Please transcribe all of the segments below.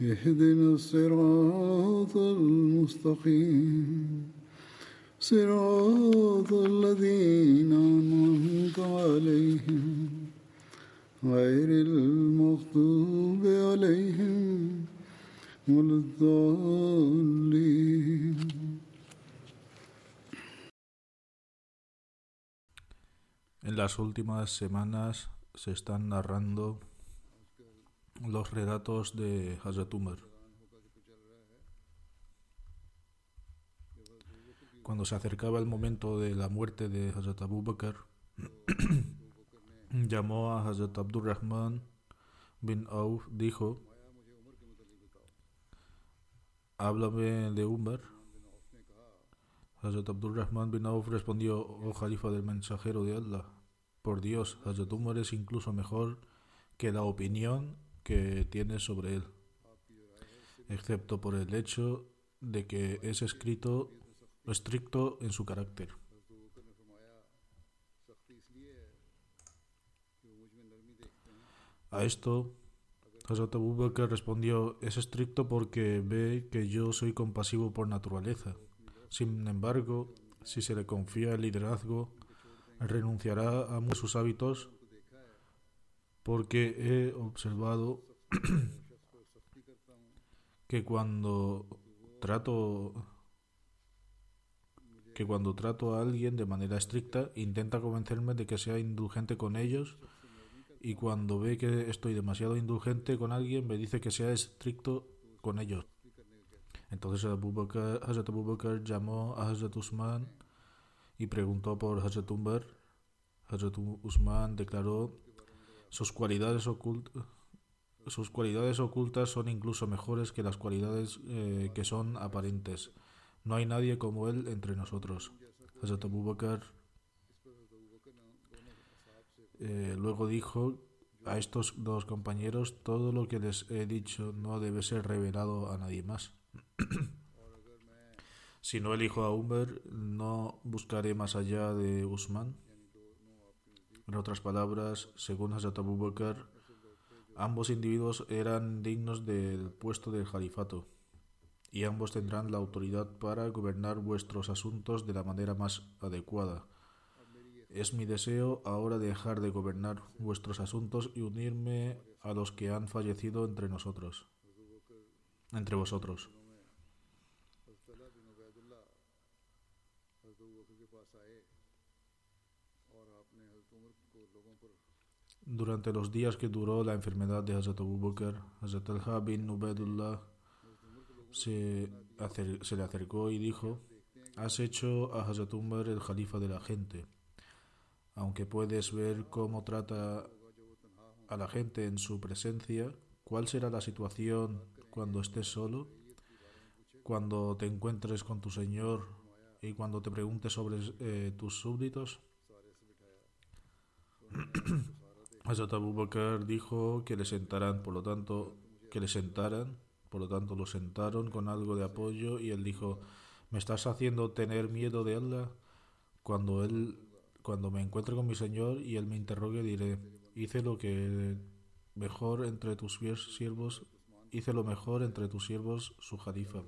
اهدنا الصراط المستقيم صراط الذين أنعمت عليهم غير المغضوب عليهم ولا الضالين En las últimas semanas se están narrando los relatos de Hazrat Umar. Cuando se acercaba el momento de la muerte de Hazrat Abu Bakr, llamó a Hazrat Abdurrahman bin Auf, dijo, háblame de Umar. Hazrat Abdurrahman bin Auf respondió, oh Jalifa del mensajero de Allah, por Dios, Hazrat Umar es incluso mejor que la opinión que tiene sobre él, excepto por el hecho de que es escrito estricto en su carácter. A esto, Hazrat Abu respondió, es estricto porque ve que yo soy compasivo por naturaleza. Sin embargo, si se le confía el liderazgo, renunciará a sus hábitos porque he observado que cuando trato que cuando trato a alguien de manera estricta intenta convencerme de que sea indulgente con ellos y cuando ve que estoy demasiado indulgente con alguien me dice que sea estricto con ellos. Entonces Hazrat Abu llamó a Hazrat Usman y preguntó por Hazrat Umar. Hazrat Usman declaró sus cualidades ocultas sus cualidades ocultas son incluso mejores que las cualidades eh, que son aparentes. No hay nadie como él entre nosotros. Hazrat eh, luego dijo a estos dos compañeros, todo lo que les he dicho no debe ser revelado a nadie más. si no elijo a Umar, no buscaré más allá de Usman. En otras palabras, según Hazrat Abu Bakr, ambos individuos eran dignos del puesto del califato y ambos tendrán la autoridad para gobernar vuestros asuntos de la manera más adecuada. Es mi deseo ahora dejar de gobernar vuestros asuntos y unirme a los que han fallecido entre nosotros, entre vosotros. Durante los días que duró la enfermedad de Hazrat Abu Bakr, Hazrat al bin Ubaidullah se, se, le acercó y dijo, has hecho a Hazrat Umar el califa de la gente. Aunque puedes ver cómo trata a la gente en su presencia, ¿cuál será la situación cuando estés solo? Cuando te encuentres con tu Señor y cuando te preguntes sobre eh, tus súbditos. Hazrat Abu Bakr dijo que le sentaran, por lo tanto, que le sentaran por lo tanto, lo sentaron con algo de apoyo y él dijo, ¿me estás haciendo tener miedo de Allah? Cuando él, cuando me encuentre con mi Señor y él me interrogue, diré, hice lo que mejor entre tus siervos, hice lo mejor entre tus siervos, su jalifa.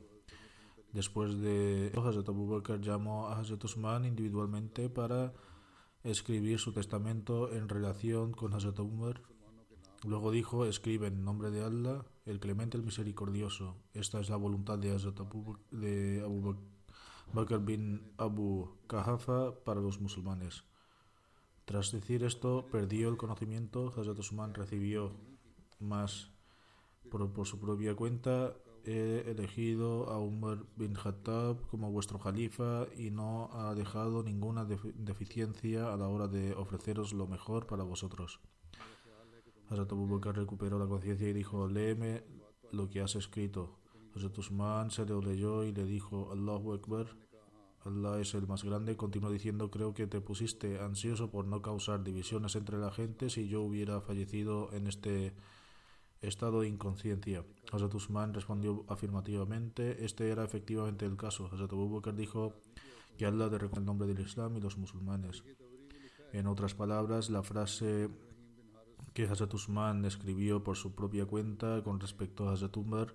Después de Hazrat Abu Bakr llamó a Hazrat Usman individualmente para escribir su testamento en relación con Hazrat Umar. Luego dijo, escribe en nombre de Allah, el clemente, el misericordioso. Esta es la voluntad de, Hazrat Abu, de Abu Bakr bin Abu Kahafa para los musulmanes. Tras decir esto, perdió el conocimiento. Hazrat Usman recibió más por, por su propia cuenta. He elegido a Umar bin Khattab como vuestro califa y no ha dejado ninguna deficiencia a la hora de ofreceros lo mejor para vosotros. Hazrat Abu Bakr recuperó la conciencia y dijo, léeme lo que has escrito. Hazrat se lo leyó y le dijo, Allahu Allah es el más grande. Continuó diciendo, creo que te pusiste ansioso por no causar divisiones entre la gente si yo hubiera fallecido en este estado de inconsciencia. Hazrat Usman respondió afirmativamente, este era efectivamente el caso. Hazrat Abu Bakr dijo que Allah te el nombre del Islam y los musulmanes. En otras palabras, la frase que Hazrat Usman escribió por su propia cuenta con respecto a Hazrat Umar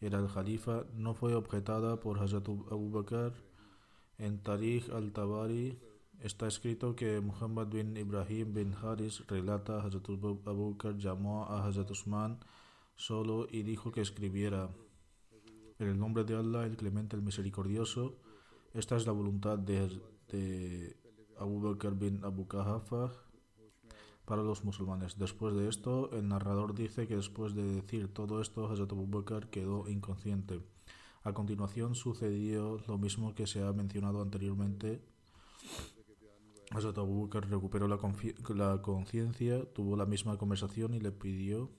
era el Jalifa, no fue objetada por Hazrat Abu Bakr. En Tarikh al-Tabari está escrito que Muhammad bin Ibrahim bin Haris relata a Hazrat Abu Bakr llamó a Hazrat Usman solo y dijo que escribiera en el nombre de Allah, el clemente, el misericordioso. Esta es la voluntad de, de Abu Bakr bin Abu Kahafa para los musulmanes. Después de esto, el narrador dice que después de decir todo esto, Hazrat Abu Bakr quedó inconsciente. A continuación sucedió lo mismo que se ha mencionado anteriormente. Hazrat Abu Bakr recuperó la, conciencia, tuvo la misma conversación y le pidió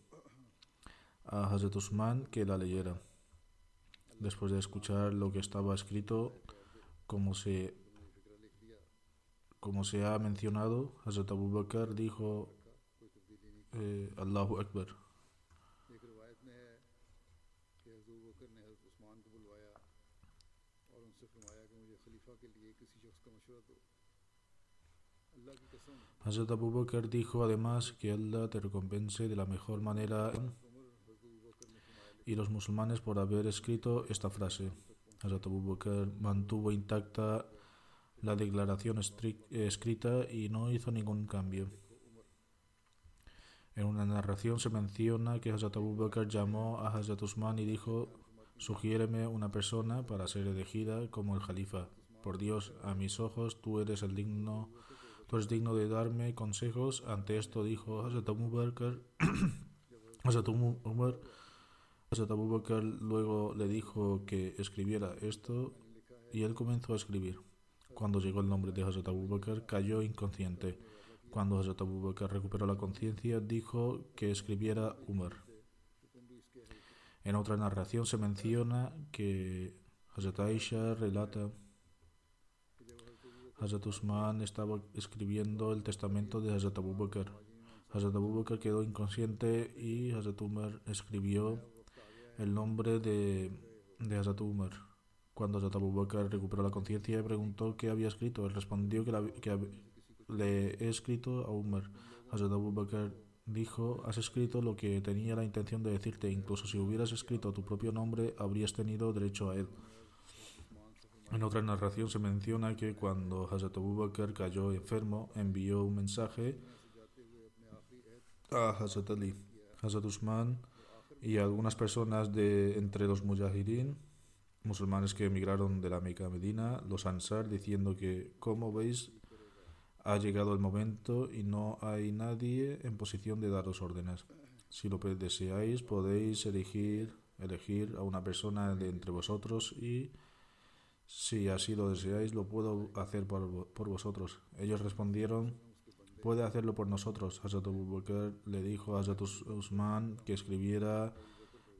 a Hazrat Usman que la leyera. Después de escuchar lo que estaba escrito, como se como se ha mencionado, Hazrat Abu Bakr dijo eh, Allahu Akbar. Hazrat Abu Bakr dijo además que Allah te recompense de la mejor manera y los musulmanes por haber escrito esta frase. Hazrat Abu Bakr mantuvo intacta la declaración escrita y no hizo ningún cambio. En una narración se menciona que Hazrat Abu Bakr llamó a Hazrat Usman y dijo, sugiéreme una persona para ser elegida como el califa. Por Dios, a mis ojos, tú eres el digno, tú eres digno de darme consejos. Ante esto dijo Hazrat Abu Bakr, luego le dijo que escribiera esto y él comenzó a escribir. Cuando llegó el nombre de Hazrat Abu cayó inconsciente. Cuando Hazrat Abu Bakr recuperó la conciencia, dijo que escribiera Umar. En otra narración se menciona que Hazrat Aisha relata Hazrat Usman estaba escribiendo el testamento de Hazrat Abu Bakr. Hazrat Abu Bakr quedó inconsciente y Hazrat Umar escribió el nombre de, de Hazrat Umar. Cuando Abu Bakr recuperó la conciencia y preguntó qué había escrito, él respondió que, le he escrito a Umar. Hazrat Abu Bakr dijo, has escrito lo que tenía la intención de decirte, incluso si hubieras escrito tu propio nombre, habrías tenido derecho a él. En otra narración se menciona que cuando Hazrat Abu Bakr cayó enfermo, envió un mensaje a Hazrat Ali, Hazrat Usman y a algunas personas de entre los mujahirin musulmanes que emigraron de la Meca a Medina, los Ansar, diciendo que, como veis, ha llegado el momento y no hay nadie en posición de daros órdenes. Si lo deseáis, podéis elegir, elegir a una persona de entre vosotros y, si así lo deseáis, lo puedo hacer por, por vosotros. Ellos respondieron, puede hacerlo por nosotros. Hazrat Bakr le dijo a Hazrat Usman que escribiera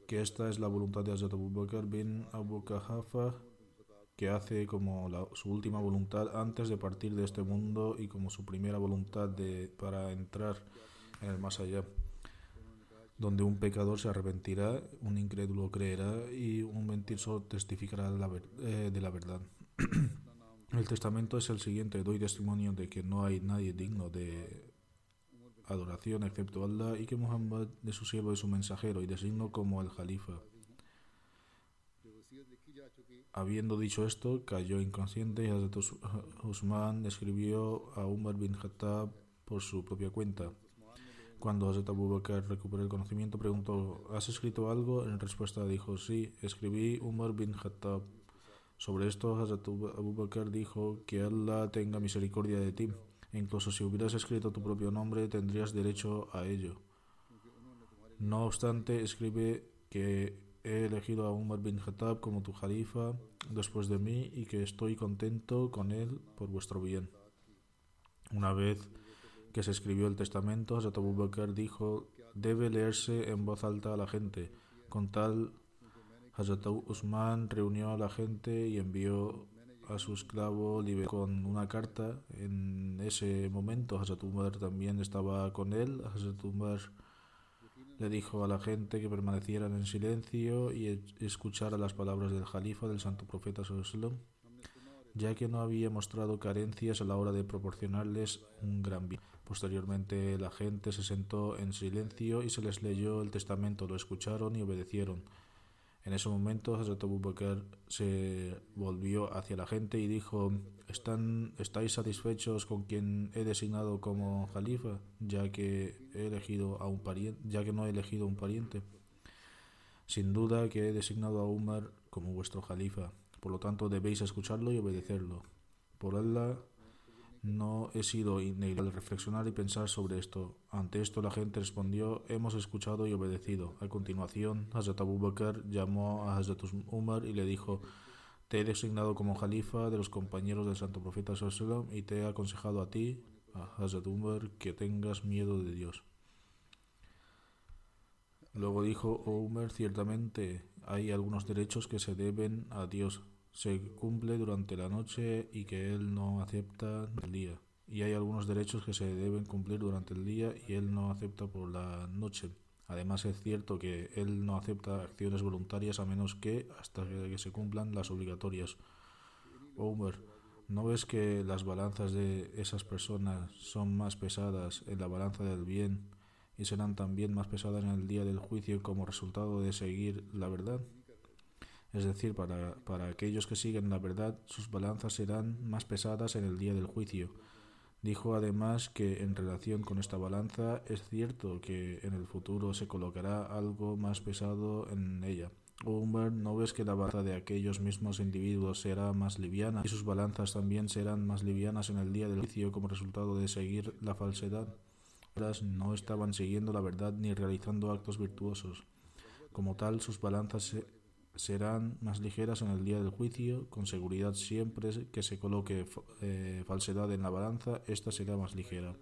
que esta es la voluntad de Hazrat Abu Bakr bin Abu Kahafa, que hace como su última voluntad antes de partir de este mundo y como su primera voluntad de, para entrar en el más allá, donde un pecador se arrepentirá, un incrédulo creerá y un mentiroso testificará de la, eh, verdad. el testamento es el siguiente, doy testimonio de que no hay nadie digno de adoración excepto Allah y que Muhammad de su siervo y su mensajero y designo como el Jalifa. Habiendo dicho esto, cayó inconsciente y Hazrat Usman escribió a Umar bin Khattab por su propia cuenta. Cuando Hazrat Abu Bakr recuperó el conocimiento, preguntó, ¿has escrito algo? En respuesta dijo, sí, escribí Umar bin Khattab. Sobre esto, Hazrat Abu Bakr dijo, que Allah tenga misericordia de ti. incluso si hubieras escrito tu propio nombre, tendrías derecho a ello. No obstante, escribe que he elegido a Umar bin Khattab como tu jalifa después de mí y que estoy contento con él por vuestro bien. Una vez que se escribió el testamento, Hazrat Abu Bakr dijo, debe leerse en voz alta a la gente. Con tal, Hazrat Usman reunió a la gente y envió a su esclavo con una carta. En ese momento, Hazrat Umar también estaba con él. Hazrat Umar le dijo a la gente que permanecieran en silencio y escuchara las palabras del Jalifa, del santo profeta Sallallahu ya que no había mostrado carencias a la hora de proporcionarles un gran bien. Posteriormente la gente se sentó en silencio y se les leyó el testamento, lo escucharon y obedecieron. En ese momento Hazrat Abu Bakr se volvió hacia la gente y dijo, ¿Están, ¿estáis satisfechos con quien he designado como califa, ya que, he elegido a un pariente, ya que no he elegido un pariente? Sin duda que he designado a Umar como vuestro califa, por lo tanto debéis escucharlo y obedecerlo. Por Allah no he sido inevitable reflexionar y pensar sobre esto. Ante esto la gente respondió, hemos escuchado y obedecido. A continuación, Hazrat Abu Bakr llamó a Hazrat Umar y le dijo, te he designado como jalifa de los compañeros del santo profeta y te he aconsejado a ti, a Hazrat Umar, que tengas miedo de Dios. Luego dijo, oh Umar, ciertamente hay algunos derechos que se deben a Dios se cumple durante la noche y que él no acepta el día. Y hay algunos derechos que se deben cumplir durante el día y él no acepta por la noche. Además es cierto que él no acepta acciones voluntarias a menos que hasta que se cumplan las obligatorias. Homer, ¿no ves que las balanzas de esas personas son más pesadas en la balanza del bien y serán también más pesadas en el día del juicio como resultado de seguir la verdad? Es decir, para, para aquellos que siguen la verdad, sus balanzas serán más pesadas en el día del juicio. Dijo además que en relación con esta balanza es cierto que en el futuro se colocará algo más pesado en ella. Umar, ¿no ves que la balanza de aquellos mismos individuos será más liviana y sus balanzas también serán más livianas en el día del juicio como resultado de seguir la falsedad? No estaban siguiendo la verdad ni realizando actos virtuosos. Como tal, sus balanzas serán más ligeras en el día del juicio. Con seguridad, siempre que se coloque eh, falsedad en la balanza, esta será más ligera.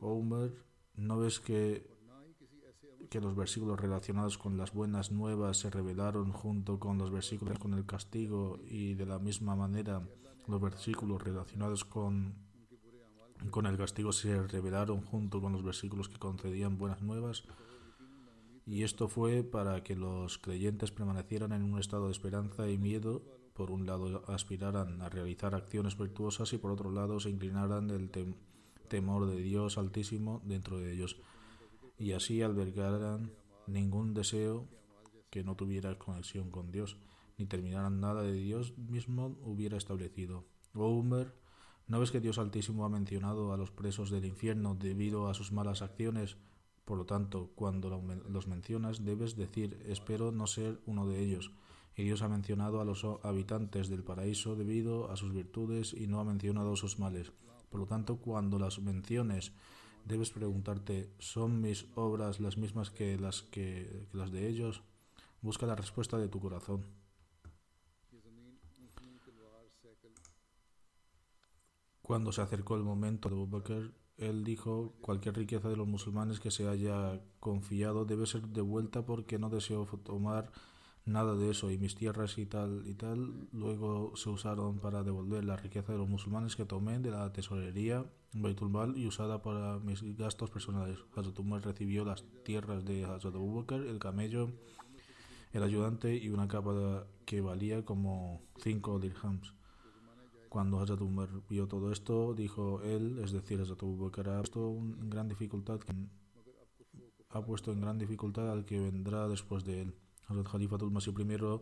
Homer, ¿no ves que, que los versículos relacionados con las buenas nuevas se revelaron junto con los versículos con el castigo y de la misma manera los versículos relacionados con, con el castigo se revelaron junto con los versículos que concedían buenas nuevas? Y esto fue para que los creyentes permanecieran en un estado de esperanza y miedo, por un lado aspiraran a realizar acciones virtuosas y por otro lado se inclinaran del temor de Dios altísimo dentro de ellos, y así albergaran ningún deseo que no tuviera conexión con Dios, ni terminaran nada de Dios mismo hubiera establecido. Omer, ¿no ves que Dios altísimo ha mencionado a los presos del infierno debido a sus malas acciones? Por lo tanto, cuando los mencionas, debes decir, espero no ser uno de ellos. Y Dios ha mencionado a los habitantes del paraíso debido a sus virtudes y no ha mencionado sus males. Por lo tanto, cuando las menciones, debes preguntarte, ¿son mis obras las mismas que las, que, las de ellos? Busca la respuesta de tu corazón. Cuando se acercó el momento de Bakr, él dijo, cualquier riqueza de los musulmanes que se haya confiado debe ser devuelta porque no deseo tomar nada de eso y mis tierras y tal y tal luego se usaron para devolver la riqueza de los musulmanes que tomé de la tesorería Baitulmal y usada para mis gastos personales. Hazrat Umar recibió las tierras de Hazrat Abu el camello, el ayudante y una capa que valía como cinco dirhams. Cuando Hazrat Umar vio todo esto, dijo él, es decir, Hazrat Abu Bakr ha puesto en gran dificultad ha puesto en gran dificultad al que vendrá después de él. Hazrat Khalifatul Masih I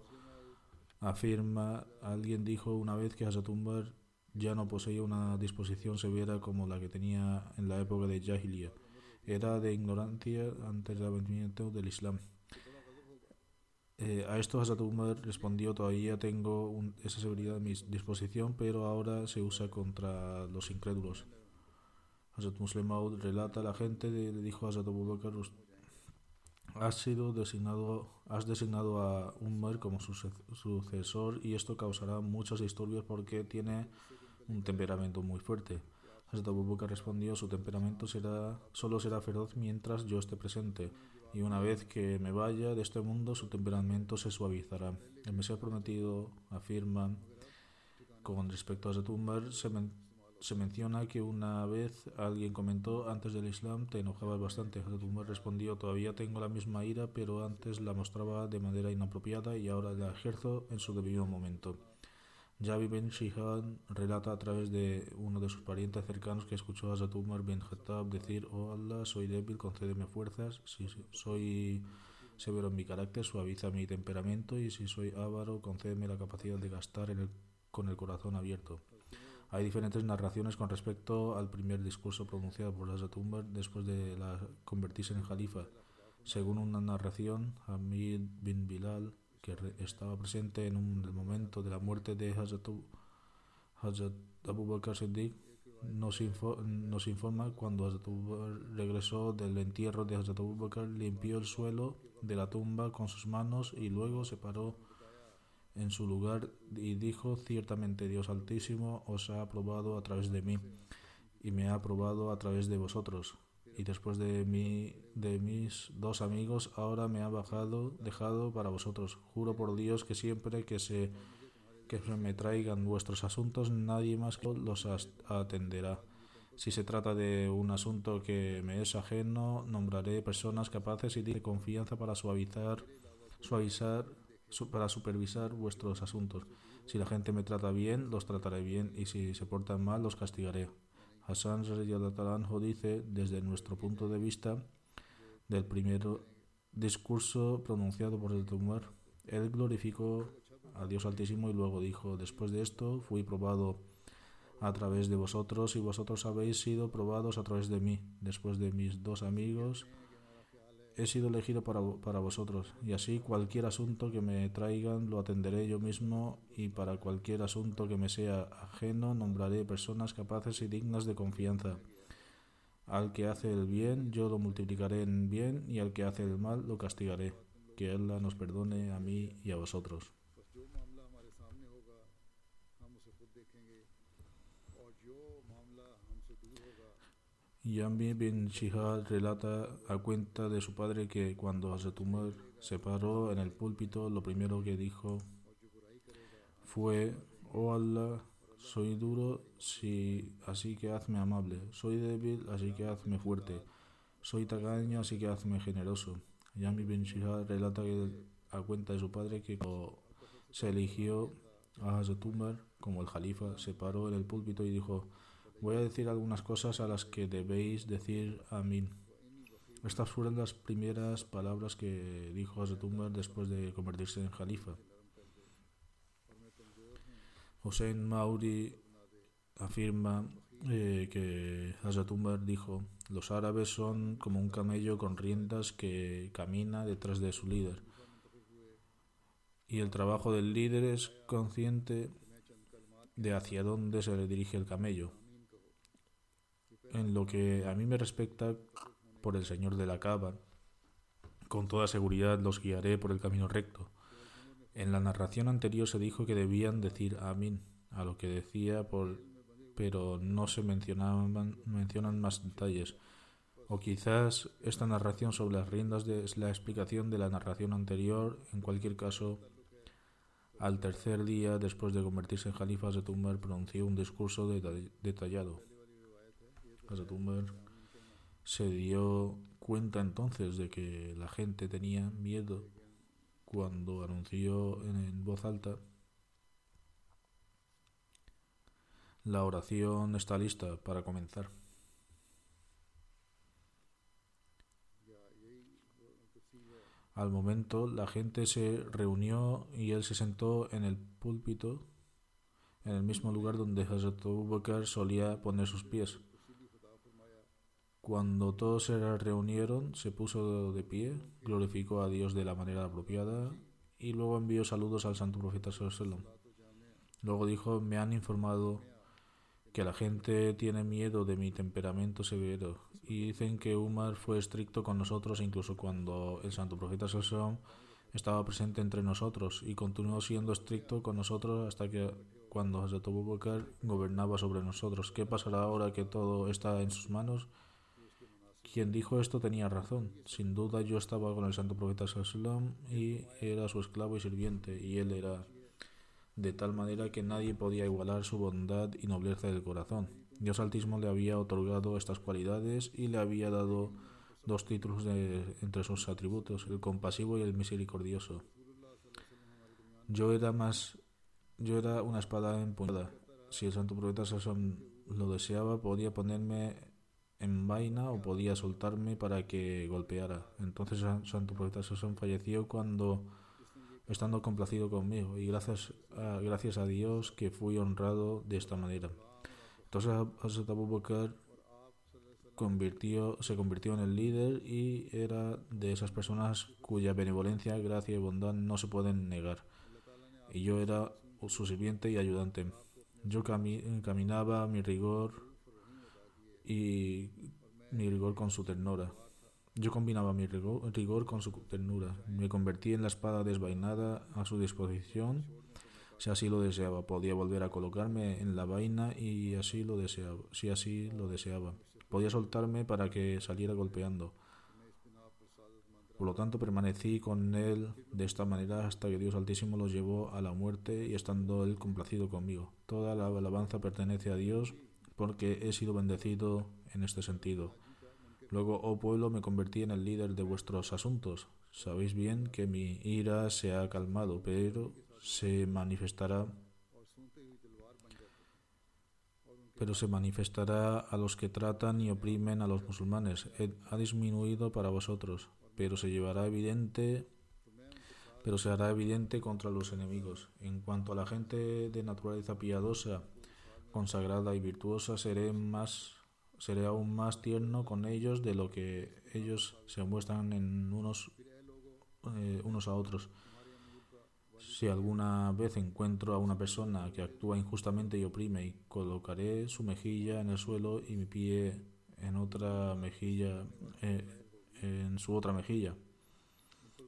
afirma, alguien dijo una vez que Hazrat Umar ya no poseía una disposición severa como la que tenía en la época de Jahiliyyah. era de ignorancia antes del advenimiento del Islam. Eh, a esto Hazrat Umar respondió, todavía tengo esa severidad a mi disposición, pero ahora se usa contra los incrédulos. Hazrat Muslim Maud relata, la gente le dijo a Hazrat Abu Bakr, "Us- has sido designado, has designado a Umar como suce- sucesor y esto causará muchos disturbios porque tiene un temperamento muy fuerte. Hazrat Abu respondió, su temperamento será, solo será feroz mientras yo esté presente y una vez que me vaya de este mundo su temperamento se suavizará. El Mesías prometido afirma con respecto a Hazrat Umar se, se menciona que una vez alguien comentó antes del Islam te enojabas bastante. Hazrat Umar respondió todavía tengo la misma ira pero antes la mostraba de manera inapropiada y ahora la ejerzo en su debido momento. Javi Ben Shihan relata a través de uno de sus parientes cercanos que escuchó a Umar bin Khattab decir, oh Allah, soy débil, concédeme fuerzas, si soy severo en mi carácter, suaviza mi temperamento y si soy avaro, concédeme la capacidad de gastar con el corazón abierto. Hay diferentes narraciones con respecto al primer discurso pronunciado por Hazrat Umar después de la, convertirse en jalifa. Según una narración, Hamid bin Bilal, que estaba presente en un momento de la muerte de Hazrat, Hazrat Abu Bakr Siddiq, nos, nos informa cuando Hazrat regresó del entierro de Hazrat Abu Bakr, limpió el suelo de la tumba con sus manos y luego se paró en su lugar y dijo, ciertamente Dios Altísimo os ha aprobado a través de mí y me ha aprobado a través de vosotros. Y después de mí, de mis dos amigos, ahora me ha bajado, dejado para vosotros. Juro por Dios que siempre que se que me traigan vuestros asuntos, nadie más los atenderá. Si se trata de un asunto que me es ajeno, nombraré personas capaces y de confianza para suavizar, suavizar, su- para supervisar vuestros asuntos. Si la gente me trata bien, los trataré bien, y si se portan mal, los castigaré. Hassan anhu dice, desde nuestro punto de vista, del primer discurso pronunciado por el Umar, él glorificó a Dios Altísimo y luego dijo, después de esto fui probado a través de vosotros y vosotros habéis sido probados a través de mí. Después de mis dos amigos he sido elegido para, para vosotros y así cualquier asunto que me traigan lo atenderé yo mismo y para cualquier asunto que me sea ajeno nombraré personas capaces y dignas de confianza. Al que hace el bien yo lo multiplicaré en bien y al que hace el mal lo castigaré. Que Allah nos perdone a mí y a vosotros. Yambi bin Shihad relata a cuenta de su padre que cuando Hazrat Umar se paró en el púlpito, lo primero que dijo fue, oh Allah, soy duro, sí, así que hazme amable, soy débil, así que hazme fuerte, soy tacaño, así que hazme generoso. Yambi bin Shihad relata que, a cuenta de su padre que cuando se eligió a Hazrat Umar como el jalifa, se paró en el púlpito y dijo, Voy a decir algunas cosas a las que debéis decir amén. Estas fueron las primeras palabras que dijo Hazrat Umar después de convertirse en jalifa. Hossein Mauri afirma eh, que Hazrat Umar dijo, los árabes son como un camello con riendas que camina detrás de su líder. Y el trabajo del líder es consciente de hacia dónde se le dirige el camello. En lo que a mí me respecta, por el Señor de la Cava, con toda seguridad los guiaré por el camino recto. En la narración anterior se dijo que debían decir amén a lo que decía, por, pero no se mencionaban, mencionan más detalles. O quizás esta narración sobre las riendas es la explicación de la narración anterior. En cualquier caso, al tercer día, después de convertirse en jalifa, Hazrat Umar pronunció un discurso deta- detallado. Se dio cuenta entonces de que la gente tenía miedo cuando anunció en, voz alta la oración está lista para comenzar. Al momento la gente se reunió y él se sentó en el púlpito en el mismo lugar donde Hazrat solía poner sus pies. Cuando todos se reunieron, se puso de pie, glorificó a Dios de la manera apropiada y luego envió saludos al santo profeta Sallallahu Luego dijo, me han informado que la gente tiene miedo de mi temperamento severo y dicen que Umar fue estricto con nosotros incluso cuando el santo profeta Sallallahu estaba presente entre nosotros y continuó siendo estricto con nosotros hasta que cuando Hazrat Abu Bakr gobernaba sobre nosotros. ¿Qué pasará ahora que todo está en sus manos? Quien dijo esto tenía razón. Sin duda yo estaba con el santo profeta Sallam y era su esclavo y sirviente, y él era de tal manera que nadie podía igualar su bondad y nobleza del corazón. Dios Altísimo le había otorgado estas cualidades y le había dado dos títulos de, entre sus atributos, el compasivo y el misericordioso. Yo era más, yo era una espada empuñada. Si el santo profeta Sallam lo deseaba, podía ponerme en vaina o podía soltarme para que golpeara. Entonces Santo Profeta Sasón falleció cuando estando complacido conmigo y gracias a, gracias a Dios que fui honrado de esta manera. Entonces Hazrat Abu convirtió, se convirtió en el líder y era de esas personas cuya benevolencia, gracia y bondad no se pueden negar. Y yo era su sirviente y ayudante. Yo caminaba mi rigor y mi rigor con su ternura. Yo combinaba mi rigor, con su ternura. Me convertí en la espada desvainada a su disposición. Si así lo deseaba, podía volver a colocarme en la vaina y así lo deseaba. Si así lo deseaba, podía soltarme para que saliera golpeando. Por lo tanto, permanecí con él de esta manera hasta que Dios Altísimo lo llevó a la muerte y estando él complacido conmigo. Toda la alabanza pertenece a Dios porque he sido bendecido en este sentido. Luego, oh pueblo, me convertí en el líder de vuestros asuntos. Sabéis bien que mi ira se ha calmado, pero se manifestará pero se manifestará a los que tratan y oprimen a los musulmanes. Ha disminuido para vosotros, pero se llevará evidente pero se hará evidente contra los enemigos. En cuanto a la gente de naturaleza piadosa, consagrada y virtuosa, seré más seré aún más tierno con ellos de lo que ellos se muestran en unos eh, unos a otros. Si alguna vez encuentro a una persona que actúa injustamente y oprime, y colocaré su mejilla en el suelo y mi pie en otra mejilla, eh, en su otra mejilla,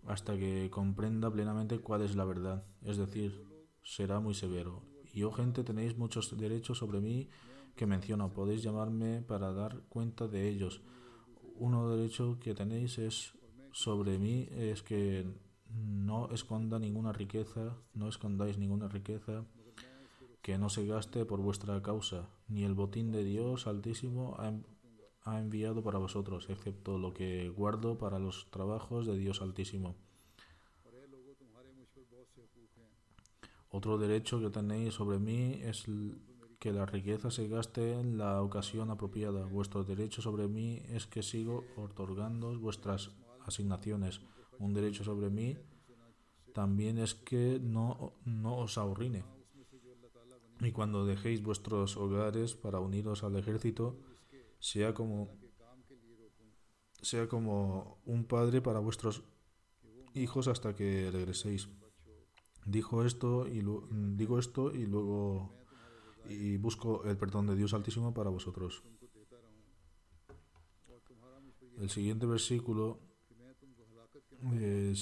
hasta que comprenda plenamente cuál es la verdad. Es decir, será muy severo y oh gente, tenéis muchos derechos sobre mí que menciono. Podéis llamarme para dar cuenta de ellos. Uno derecho que tenéis es sobre mí es que no esconda ninguna riqueza, no escondáis ninguna riqueza que no se gaste por vuestra causa, ni el botín de Dios Altísimo ha, ha enviado para vosotros, excepto lo que guardo para los trabajos de Dios Altísimo. Otro derecho que tenéis sobre mí es que la riqueza se gaste en la ocasión apropiada. Vuestro derecho sobre mí es que sigo otorgando vuestras asignaciones. Un derecho sobre mí también es que no, no os ahorrine. Y cuando dejéis vuestros hogares para uniros al ejército, sea como sea como un padre para vuestros hijos hasta que regreséis dijo esto y digo esto y luego y busco el perdón de Dios Altísimo para vosotros. El siguiente versículo eh,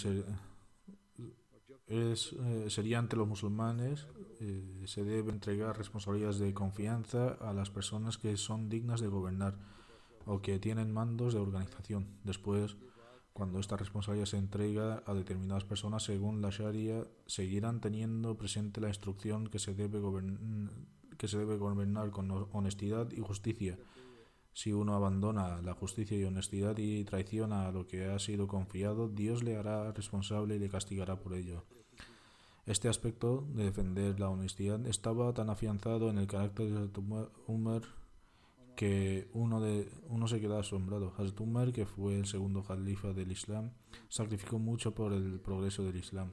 es, eh, sería ante los musulmanes, eh, se debe entregar responsabilidades de confianza a las personas que son dignas de gobernar o que tienen mandos de organización. Después, cuando esta responsabilidad se entrega a determinadas personas según la Sharia, seguirán teniendo presente la instrucción que se debe, que se debe gobernar con honestidad y justicia. Si uno abandona la justicia y honestidad y traiciona a lo que ha sido confiado, Dios le hará responsable y le castigará por ello. Este aspecto de defender la honestidad estaba tan afianzado en el carácter de Umar que uno, de, uno se queda asombrado. Hazrat Umar, que fue el segundo califa del Islam, sacrificó mucho por el progreso del Islam,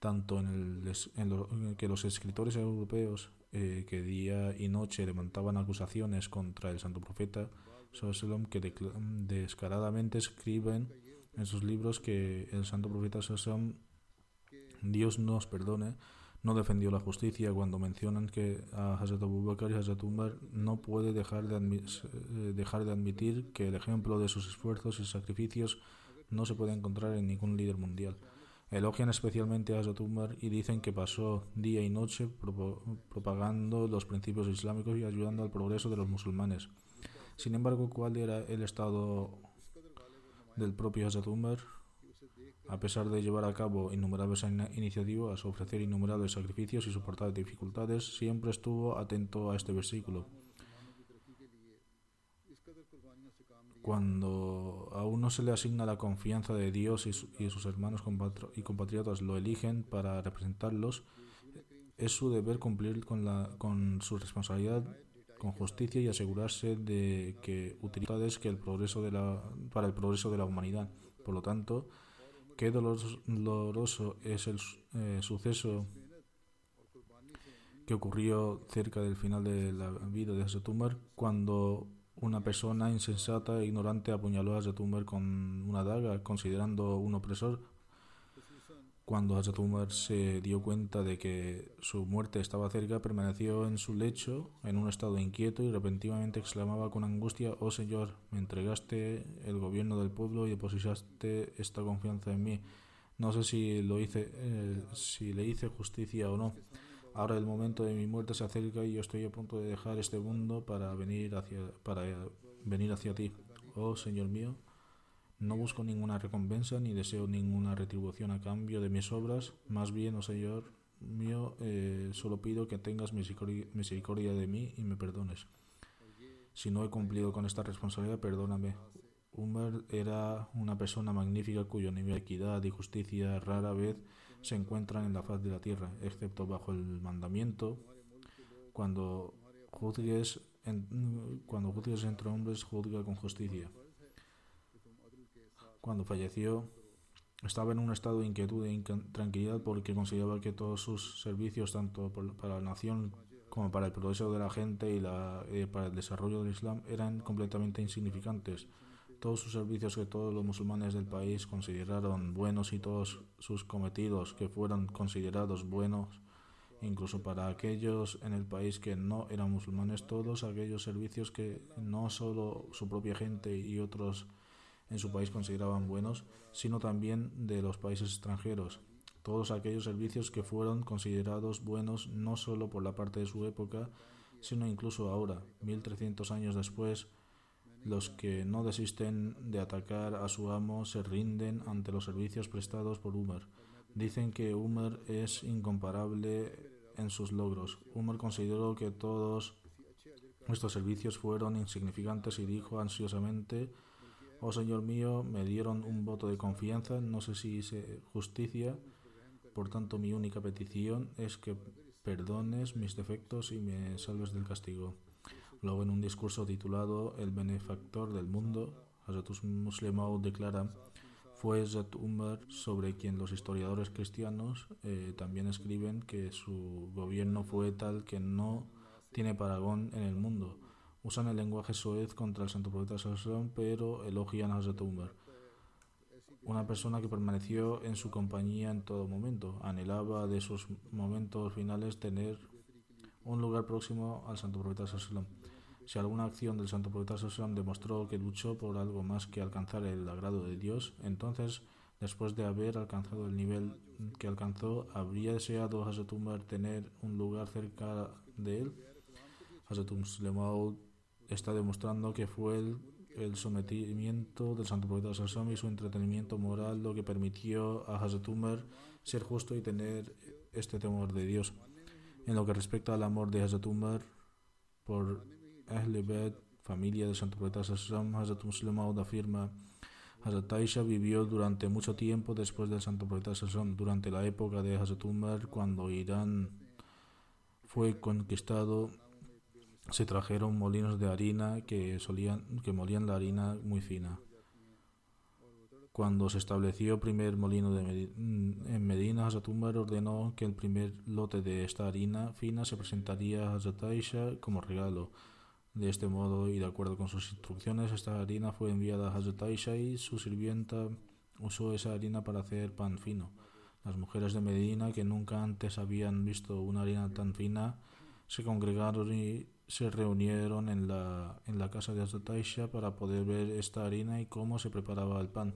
tanto en, el, en lo, que los escritores europeos eh, que día y noche levantaban acusaciones contra el santo profeta que descaradamente escriben en sus libros que el santo profeta Sallam, Dios nos perdone, no defendió la justicia cuando mencionan que a Hazrat Abu Bakr y Hazrat Umar no puede dejar de, eh, dejar de admitir que el ejemplo de sus esfuerzos y sacrificios no se puede encontrar en ningún líder mundial. Elogian especialmente a Hazrat Umar y dicen que pasó día y noche propagando los principios islámicos y ayudando al progreso de los musulmanes. Sin embargo, ¿cuál era el estado del propio Hazrat Umar? A pesar de llevar a cabo innumerables iniciativas, ofrecer innumerables sacrificios y soportar dificultades, siempre estuvo atento a este versículo. Cuando a uno se le asigna la confianza de Dios y, sus hermanos y compatriotas lo eligen para representarlos, es su deber cumplir con, la, con su responsabilidad con justicia y asegurarse de que utilidades que el progreso de la, para el progreso de la humanidad. Por lo tanto, qué doloroso es el eh, suceso que ocurrió cerca del final de la vida de Zetumar cuando una persona insensata e ignorante apuñaló a Zetumar con una daga, considerando un opresor. Cuando Hazatumar se dio cuenta de que su muerte estaba cerca, permaneció en su lecho en un estado inquieto y repentinamente exclamaba con angustia, Oh Señor, me entregaste el gobierno del pueblo y depositaste esta confianza en mí. No sé si, lo hice, eh, si le hice justicia o no. Ahora el momento de mi muerte se acerca y yo estoy a punto de dejar este mundo para venir hacia, para venir hacia ti. Oh Señor mío, no busco ninguna recompensa ni deseo ninguna retribución a cambio de mis obras. Más bien, oh Señor mío, eh, solo pido que tengas misericordia de mí y me perdones. Si no he cumplido con esta responsabilidad, perdóname. Umar era una persona magnífica cuyo nivel de equidad y justicia rara vez se encuentran en la faz de la tierra, excepto bajo el mandamiento. Cuando juzgues, cuando juzgues entre hombres, juzga con justicia cuando falleció, estaba en un estado de inquietud e intranquilidad porque consideraba que todos sus servicios, tanto para la nación como para el progreso de la gente y eh, para el desarrollo del Islam, eran completamente insignificantes. Todos sus servicios que todos los musulmanes del país consideraron buenos y todos sus cometidos que fueron considerados buenos, incluso para aquellos en el país que no eran musulmanes, todos aquellos servicios que no solo su propia gente y otros en su país consideraban buenos, sino también de los países extranjeros. Todos aquellos servicios que fueron considerados buenos no solo por la parte de su época, sino incluso ahora, 1300 años después, los que no desisten de atacar a su amo se rinden ante los servicios prestados por Umar. Dicen que Umar es incomparable en sus logros. Umar consideró que todos estos servicios fueron insignificantes y dijo ansiosamente Oh Señor mío, me dieron un voto de confianza, no sé si hice justicia, por tanto mi única petición es que perdones mis defectos y me salves del castigo. Luego en un discurso titulado El benefactor del mundo, Hazrat Muslimau declara fue Zat Umar sobre quien los historiadores cristianos eh, también escriben que su gobierno fue tal que no tiene paragón en el mundo usan el lenguaje soez contra el santo profeta Salomón, pero elogian a Hazrat. Una persona que permaneció en su compañía en todo momento, anhelaba de sus momentos finales tener un lugar próximo al santo profeta Salomón. Si alguna acción del santo profeta Salomón demostró que luchó por algo más que alcanzar el agrado de Dios, entonces, después de haber alcanzado el nivel que alcanzó, ¿habría deseado Hazrat Umar tener un lugar cerca de él? Hazrat Umar está demostrando que fue el, sometimiento del santo profeta Sassam y su entretenimiento moral lo que permitió a Hazrat Umar ser justo y tener este temor de Dios. En lo que respecta al amor de Hazrat Umar por Ahle familia del santo profeta Sassam, Hazrat Muslim afirma Hazrat Aisha vivió durante mucho tiempo después del santo profeta Sassam, durante la época de Hazrat Umar, cuando Irán fue conquistado se trajeron molinos de harina que, solían, que molían la harina muy fina. Cuando se estableció el primer molino de en Medina, ordenó que el primer lote de esta harina fina se presentaría a Hazrat como regalo. De este modo y de acuerdo con sus instrucciones, esta harina fue enviada a Hazrat y su sirvienta usó esa harina para hacer pan fino. Las mujeres de Medina, que nunca antes habían visto una harina tan fina, se congregaron y se reunieron en la, en la casa de Hazrat Aisha para poder ver esta harina y cómo se preparaba el pan.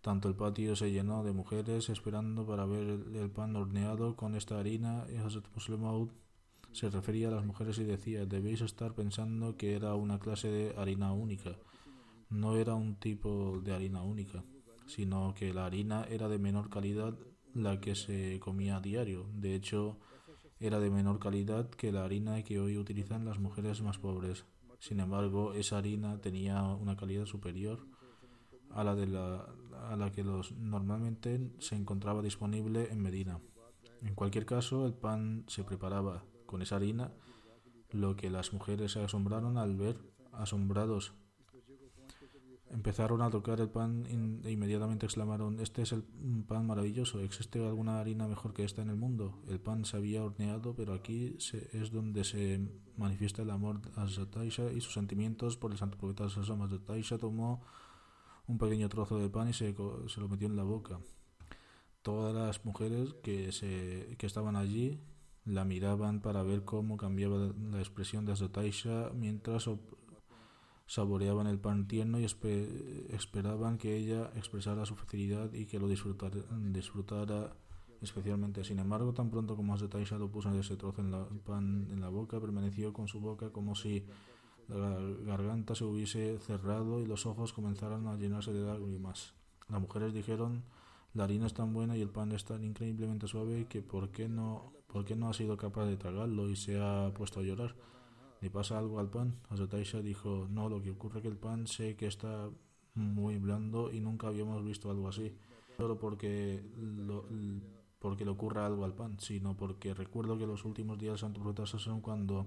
Tanto el patio se llenó de mujeres esperando para ver el, pan horneado con esta harina y Hazrat Muslim se refería a las mujeres y decía debéis estar pensando que era una clase de harina única. No era un tipo de harina única, sino que la harina era de menor calidad la que se comía a diario. De hecho, era de menor calidad que la harina que hoy utilizan las mujeres más pobres. Sin embargo, esa harina tenía una calidad superior a la de la, a la que los, normalmente se encontraba disponible en Medina. En cualquier caso, el pan se preparaba con esa harina, lo que las mujeres se asombraron al ver, asombrados. Empezaron a tocar el pan e inmediatamente exclamaron, este es el pan maravilloso, ¿existe alguna harina mejor que esta en el mundo? El pan se había horneado, pero aquí es donde se manifiesta el amor a Zataisha y sus sentimientos por el santo profeta Sassam. Zataisha tomó un pequeño trozo de pan y se, se, lo metió en la boca. Todas las mujeres que, se, que estaban allí la miraban para ver cómo cambiaba la expresión de Azotaisha mientras saboreaban el pan tierno y esperaban que ella expresara su facilidad y que lo disfrutara, disfrutara especialmente. Sin embargo, tan pronto como Azotaisha lo puso ese trozo en la, pan en la boca, permaneció con su boca como si la garganta se hubiese cerrado y los ojos comenzaron a llenarse de lágrimas. Las mujeres dijeron, la harina es tan buena y el pan es tan increíblemente suave que ¿por qué no, por qué no ha sido capaz de tragarlo y se ha puesto a llorar? ¿Le pasa algo al pan? Azataisha dijo, no, lo que ocurre es que el pan sé que está muy blando y nunca habíamos visto algo así. Solo porque, lo, porque le ocurra algo al pan, sino porque recuerdo que los últimos días del Santo Profeta son cuando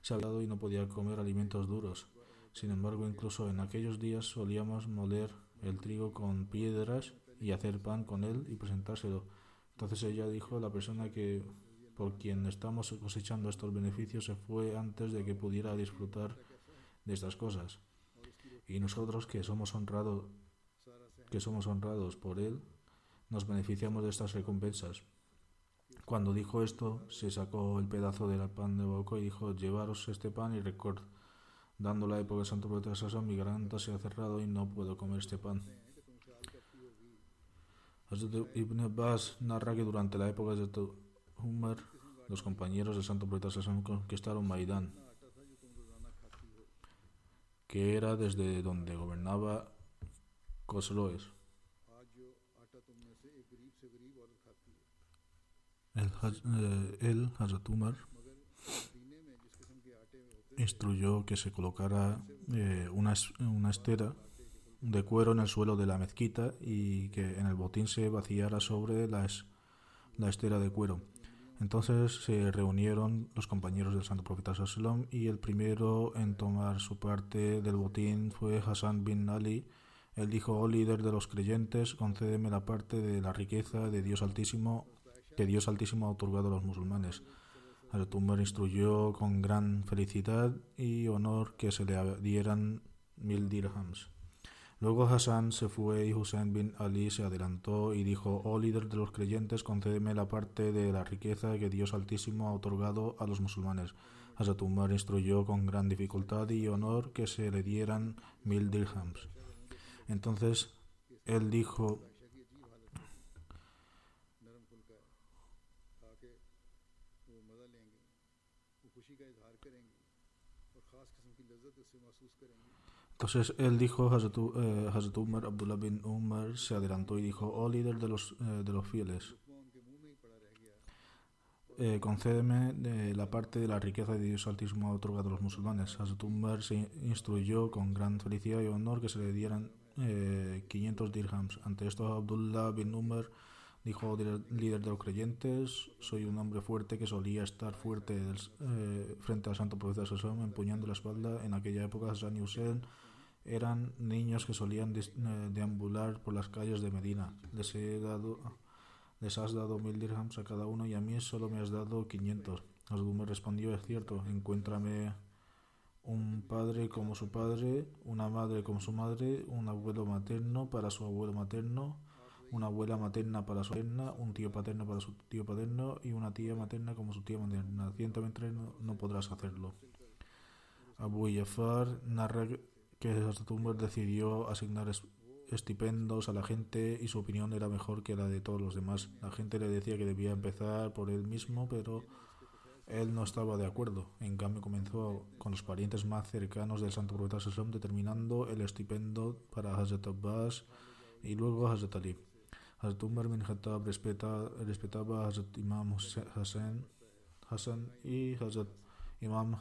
se dado y no podía comer alimentos duros. Sin embargo, incluso en aquellos días solíamos moler el trigo con piedras y hacer pan con él y presentárselo. Entonces ella dijo, la persona que por quien estamos cosechando estos beneficios se fue antes de que pudiera disfrutar de estas cosas. Y nosotros que somos honrados que somos honrados por él, nos beneficiamos de estas recompensas. Cuando dijo esto, se sacó el pedazo del pan de boca y dijo, llevaros este pan y record. Dando la época de Santo Profeta mi garganta se ha cerrado y no puedo comer este pan. Ibn Abbas narra que durante la época de Umar, los compañeros del Santo Profeta Sassam conquistaron Maidán, que era desde donde gobernaba Cosloes. El, eh, Hazrat Umar instruyó que se colocara eh, una, una estera de cuero en el suelo de la mezquita y que en el botín se vaciara sobre la, la estera de cuero. Entonces se reunieron los compañeros del Santo Profeta Sallam y el primero en tomar su parte del botín fue Hassan bin Ali. Él dijo, oh líder de los creyentes, concédeme la parte de la riqueza de Dios Altísimo que Dios Altísimo ha otorgado a los musulmanes. Al-Tumbar instruyó con gran felicidad y honor que se le dieran mil dirhams. Luego Hassan se fue y Hussein bin Ali se adelantó y dijo, oh líder de los creyentes, concédeme la parte de la riqueza que Dios Altísimo ha otorgado a los musulmanes. Hazrat Umar instruyó con gran dificultad y honor que se le dieran mil dirhams. Entonces él dijo, Entonces él dijo, Hazrat eh, Umar, Abdullah bin Umar se adelantó y dijo, oh líder de los, eh, de los fieles, eh, concédeme de la parte de la riqueza de Dios Altísimo otorgado a los musulmanes. Hazrat se instruyó con gran felicidad y honor que se le dieran 500 dirhams. Ante esto Abdullah bin Umar dijo, líder de los creyentes, soy un hombre fuerte que solía estar fuerte frente al santo profeta Sassam empuñando la espalda. En aquella época Hassan Hussein eran niños que solían eh, deambular por las calles de Medina. Les, he dado, les has dado mil dirhams a cada uno y a mí solo me has dado quinientos. me respondió, es cierto, encuéntrame un padre como su padre, una madre como su madre, un abuelo materno para su abuelo materno, una abuela materna para su materna, un tío paterno para su tío paterno y una tía materna como su tía materna. 123 no, no podrás hacerlo. Abu Jafar narra que Umar decidió asignar es- estipendos a la gente y su opinión era mejor que la de todos los demás. La gente le decía que debía empezar por él mismo, pero él no estaba de acuerdo. En cambio, comenzó con los parientes más cercanos del santo profeta Sallam, determinando el estipendio para Hazrat Abbas y luego Hazrat Ali. Hazrat Umar bin Khattab respeta- respetaba a Hazrat Imam Hassan, Hassan y Hazrat Imam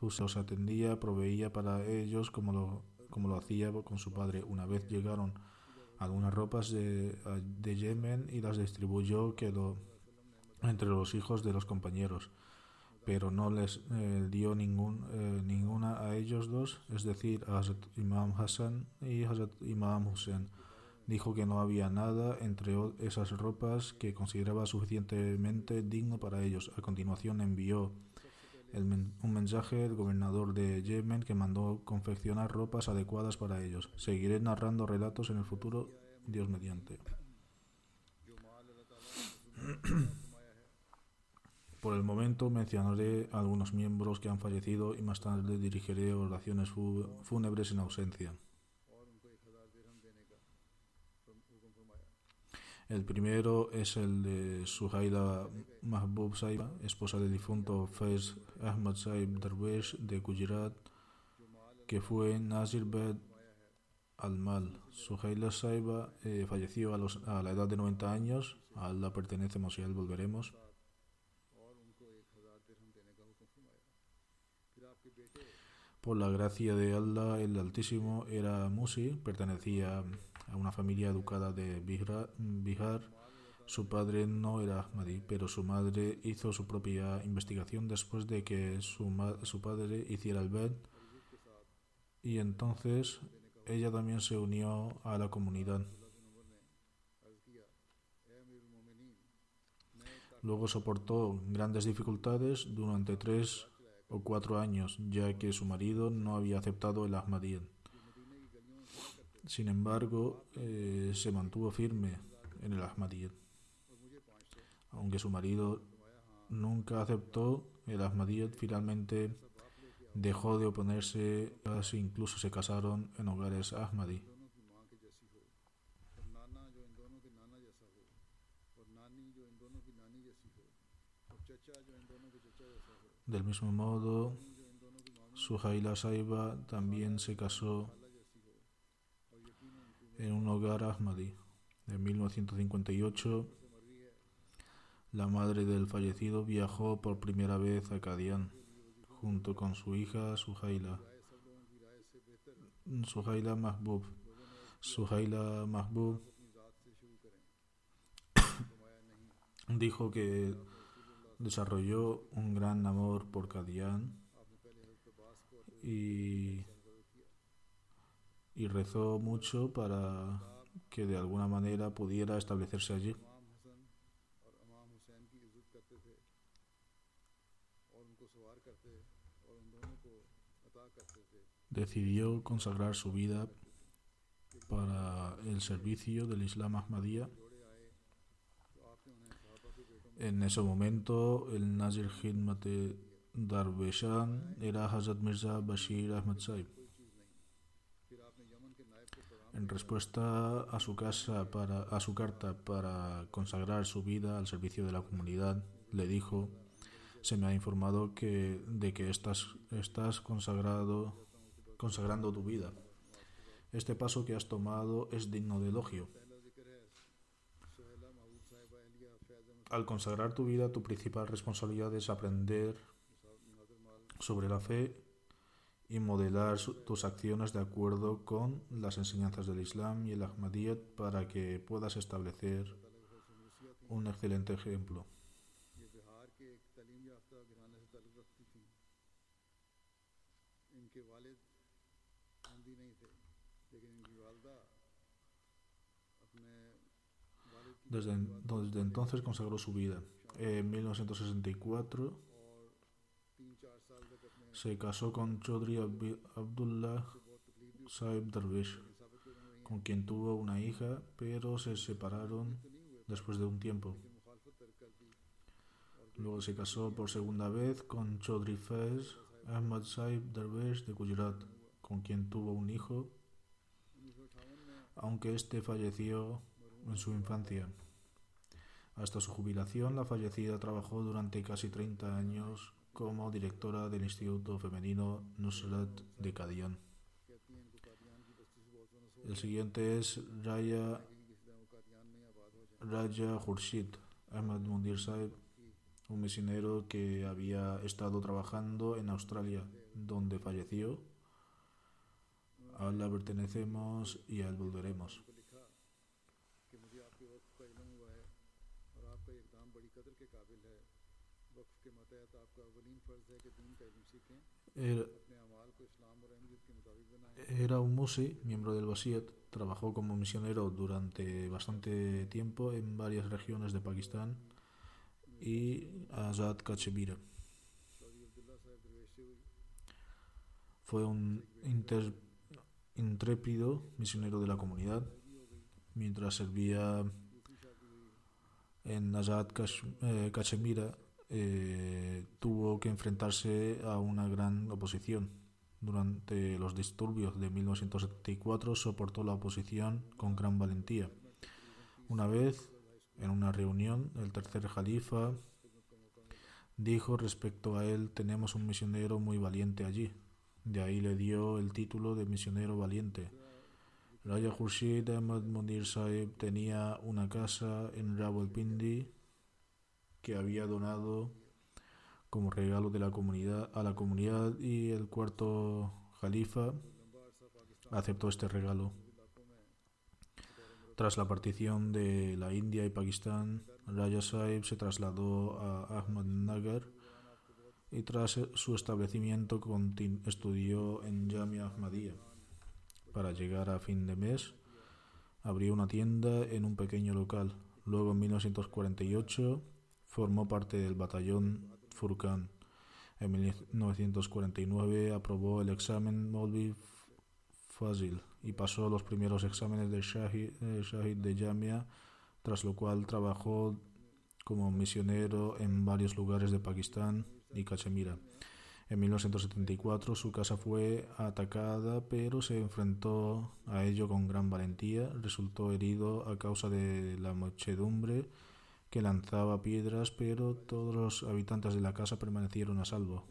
Hussein los atendía, proveía para ellos como lo, como lo hacía con su padre. Una vez llegaron algunas ropas de, de Yemen y las distribuyó entre los hijos de los compañeros, pero no les eh, dio eh, ninguna a ellos dos, es decir, a Hazrat Imam Hassan y Hazrat Imam Hussein. Dijo que no había nada entre esas ropas que consideraba suficientemente digno para ellos. A continuación envió un mensaje al gobernador de Yemen que mandó confeccionar ropas adecuadas para ellos. Seguiré narrando relatos en el futuro, Dios mediante. Por el momento mencionaré a algunos miembros que han fallecido y más tarde dirigiré oraciones fúnebres en ausencia. El primero es el de Suhaila Mahbub Saiba, esposa del difunto Faiz Ahmad Saib Darwish de Gujarat, que fue Nazir Bed Almal. Suhaila Saiba eh, falleció a, los, a, la edad de 90 años. A la pertenece Mosial, volveremos. Por la gracia de Allah, el Altísimo era Musi, pertenecía a a una familia educada de Bihar. Su padre no era Ahmadi, pero su madre hizo su propia investigación después de que su, su padre hiciera el BED y entonces ella también se unió a la comunidad. Luego soportó grandes dificultades durante tres o cuatro años, ya que su marido no había aceptado el Ahmadiyya. Sin embargo, eh, se mantuvo firme en el Ahmadiyyat, aunque su marido nunca aceptó el Ahmadiyyat finalmente dejó de oponerse, casi incluso se casaron en hogares Ahmadi. Del mismo modo, Suhaila Saiba también se casó en un hogar Ahmadi. En 1958, la madre del fallecido viajó por primera vez a Kadian, junto con su hija Suhaila, Suhaila Mahbub. Suhaila Mahbub dijo que desarrolló un gran amor por Kadian y y rezó mucho para que de alguna manera pudiera establecerse allí. Decidió consagrar su vida para el servicio del Islam Ahmadía. En ese momento, el Nazir Hidmat Darbeshan era Hazrat Mirza Bashir Ahmad Saib en respuesta a su, casa para, a su carta para consagrar su vida al servicio de la comunidad, le dijo, se me ha informado que, de que estás, consagrado, consagrando tu vida. Este paso que has tomado es digno de elogio. Al consagrar tu vida, tu principal responsabilidad es aprender sobre la fe y modelar tus acciones de acuerdo con las enseñanzas del Islam y el Ahmadiyyat para que puedas establecer un excelente ejemplo. Desde, desde entonces consagró su vida. En 1964 se casó con Chaudhry Abdullah Saib Darwish, con quien tuvo una hija, pero se separaron después de un tiempo. Luego se casó por segunda vez con Chaudhry Faiz Ahmad Saib Darwish de Gujarat, con quien tuvo un hijo, aunque este falleció en su infancia. Hasta su jubilación, la fallecida trabajó durante casi 30 años como directora del Instituto Femenino Nusrat de Qadian. El siguiente es Raya, Raja Khurshid Ahmad Mundir Saib, un misionero que había estado trabajando en Australia, donde falleció. A Allah pertenecemos y a él volveremos. Era, un musi, miembro del Basiyat, trabajó como misionero durante bastante tiempo en varias regiones de Pakistán y Azad Cachemira. Fue un intrépido misionero de la comunidad mientras servía en Azad Cachemira. Eh, eh, tuvo que enfrentarse a una gran oposición. Durante los disturbios de 1974 soportó la oposición con gran valentía. Una vez, en una reunión, el tercer jalifa dijo respecto a él, tenemos un misionero muy valiente allí. De ahí le dio el título de misionero valiente. Raya Khurshid Ahmad Munir Saib tenía una casa en Rawalpindi que había donado como regalo de la comunidad a la comunidad y el cuarto jalifa aceptó este regalo. Tras la partición de la India y Pakistán, Raya Saib se trasladó a Ahmadnagar y tras su establecimiento estudió en Jamia Ahmadiyya. Para llegar a fin de mes, abrió una tienda en un pequeño local. Luego, en 1948, formó parte del batallón Furkan. En 1949 aprobó el examen Molvi Fazil y pasó los primeros exámenes de Shahid, eh, Shahid de Jamia, tras lo cual trabajó como misionero en varios lugares de Pakistán y Cachemira. En 1974 su casa fue atacada, pero se enfrentó a ello con gran valentía. Resultó herido a causa de la muchedumbre que lanzaba piedras, pero todos los habitantes de la casa permanecieron a salvo.